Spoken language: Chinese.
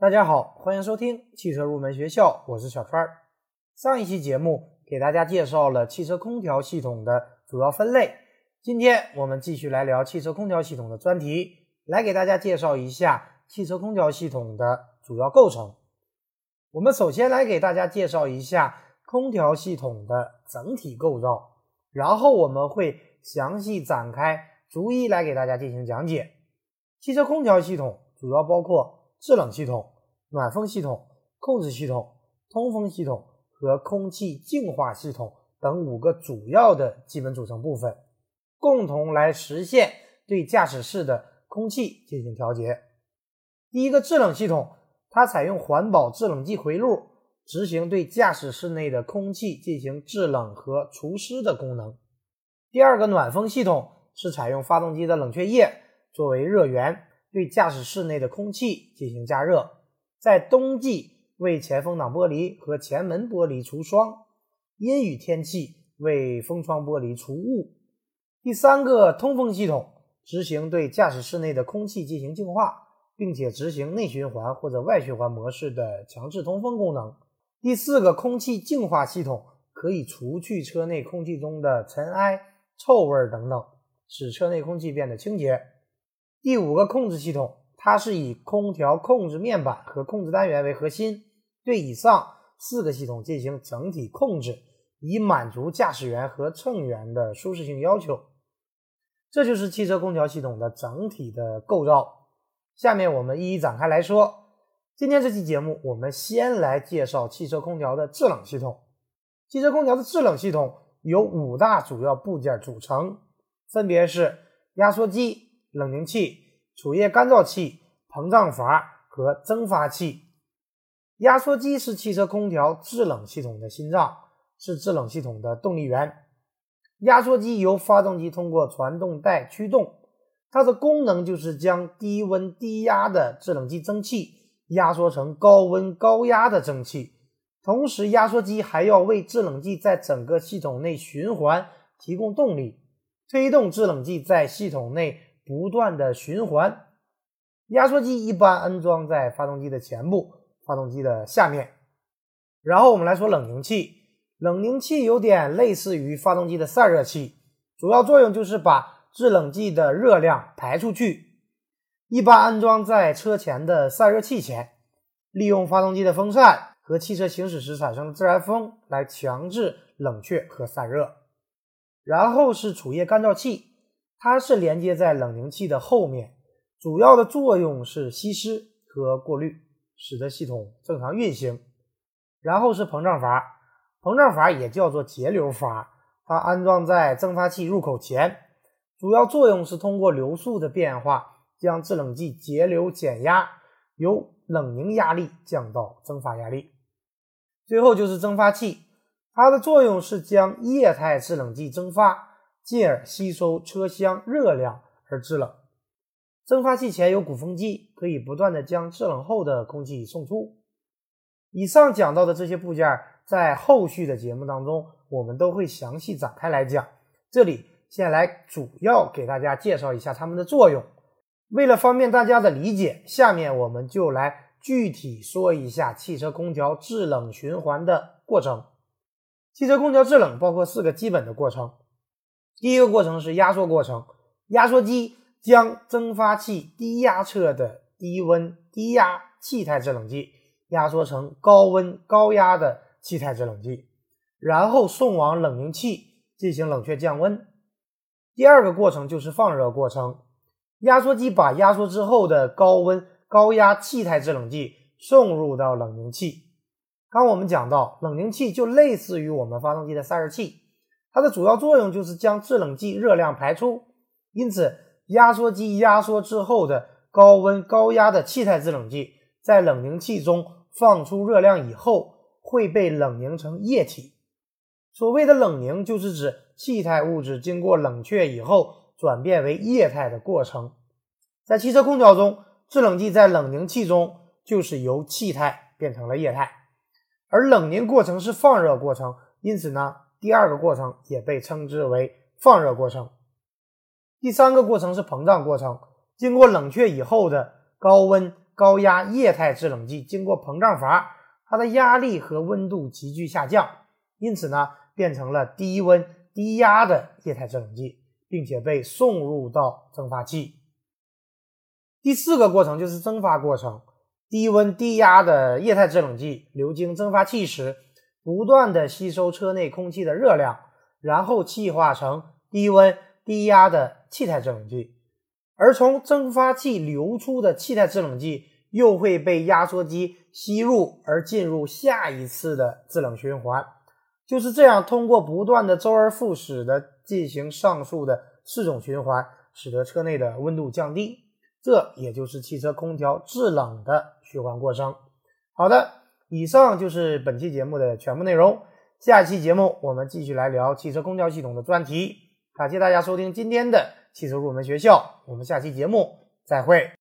大家好，欢迎收听汽车入门学校，我是小川。上一期节目给大家介绍了汽车空调系统的主要分类，今天我们继续来聊汽车空调系统的专题，来给大家介绍一下汽车空调系统的主要构成。我们首先来给大家介绍一下空调系统的整体构造，然后我们会详细展开，逐一来给大家进行讲解。汽车空调系统主要包括。制冷系统、暖风系统、控制系统、通风系统和空气净化系统等五个主要的基本组成部分，共同来实现对驾驶室的空气进行调节。第一个制冷系统，它采用环保制冷剂回路，执行对驾驶室内的空气进行制冷和除湿的功能。第二个暖风系统是采用发动机的冷却液作为热源。对驾驶室内的空气进行加热，在冬季为前风挡玻璃和前门玻璃除霜，阴雨天气为风窗玻璃除雾。第三个通风系统执行对驾驶室内的空气进行净化，并且执行内循环或者外循环模式的强制通风功能。第四个空气净化系统可以除去车内空气中的尘埃、臭味等等，使车内空气变得清洁。第五个控制系统，它是以空调控制面板和控制单元为核心，对以上四个系统进行整体控制，以满足驾驶员和乘员的舒适性要求。这就是汽车空调系统的整体的构造。下面我们一一展开来说。今天这期节目，我们先来介绍汽车空调的制冷系统。汽车空调的制冷系统由五大主要部件组成，分别是压缩机。冷凝器、储液干燥器、膨胀阀和蒸发器。压缩机是汽车空调制冷系统的心脏，是制冷系统的动力源。压缩机由发动机通过传动带驱动，它的功能就是将低温低压的制冷剂蒸汽压缩成高温高压的蒸汽。同时，压缩机还要为制冷剂在整个系统内循环提供动力，推动制冷剂在系统内。不断的循环，压缩机一般安装在发动机的前部，发动机的下面。然后我们来说冷凝器，冷凝器有点类似于发动机的散热器，主要作用就是把制冷剂的热量排出去，一般安装在车前的散热器前，利用发动机的风扇和汽车行驶时产生的自然风来强制冷却和散热。然后是储液干燥器。它是连接在冷凝器的后面，主要的作用是吸湿和过滤，使得系统正常运行。然后是膨胀阀，膨胀阀也叫做节流阀，它安装在蒸发器入口前，主要作用是通过流速的变化，将制冷剂节流减压，由冷凝压力降到蒸发压力。最后就是蒸发器，它的作用是将液态制冷剂蒸发。进而吸收车厢热量而制冷。蒸发器前有鼓风机，可以不断的将制冷后的空气送出。以上讲到的这些部件，在后续的节目当中，我们都会详细展开来讲。这里先来主要给大家介绍一下它们的作用。为了方便大家的理解，下面我们就来具体说一下汽车空调制冷循环的过程。汽车空调制冷包括四个基本的过程。第一个过程是压缩过程，压缩机将蒸发器低压侧的低温低压气态制冷剂压缩成高温高压的气态制冷剂，然后送往冷凝器进行冷却降温。第二个过程就是放热过程，压缩机把压缩之后的高温高压气态制冷剂送入到冷凝器。刚我们讲到，冷凝器就类似于我们发动机的散热器。它的主要作用就是将制冷剂热量排出，因此压缩机压缩之后的高温高压的气态制冷剂在冷凝器中放出热量以后，会被冷凝成液体。所谓的冷凝，就是指气态物质经过冷却以后转变为液态的过程。在汽车空调中，制冷剂在冷凝器中就是由气态变成了液态，而冷凝过程是放热过程，因此呢。第二个过程也被称之为放热过程。第三个过程是膨胀过程，经过冷却以后的高温高压液态制冷剂经过膨胀阀，它的压力和温度急剧下降，因此呢，变成了低温低压的液态制冷剂，并且被送入到蒸发器。第四个过程就是蒸发过程，低温低压的液态制冷剂流经蒸发器时，不断的吸收车内空气的热量，然后气化成低温低压的气态制冷剂。而从蒸发器流出的气态制冷剂又会被压缩机吸入，而进入下一次的制冷循环。就是这样，通过不断的周而复始的进行上述的四种循环，使得车内的温度降低。这也就是汽车空调制冷的循环过程。好的，以上就是本期节目的全部内容。下期节目我们继续来聊汽车空调系统的专题。感谢大家收听今天的。汽车入门学校，我们下期节目再会。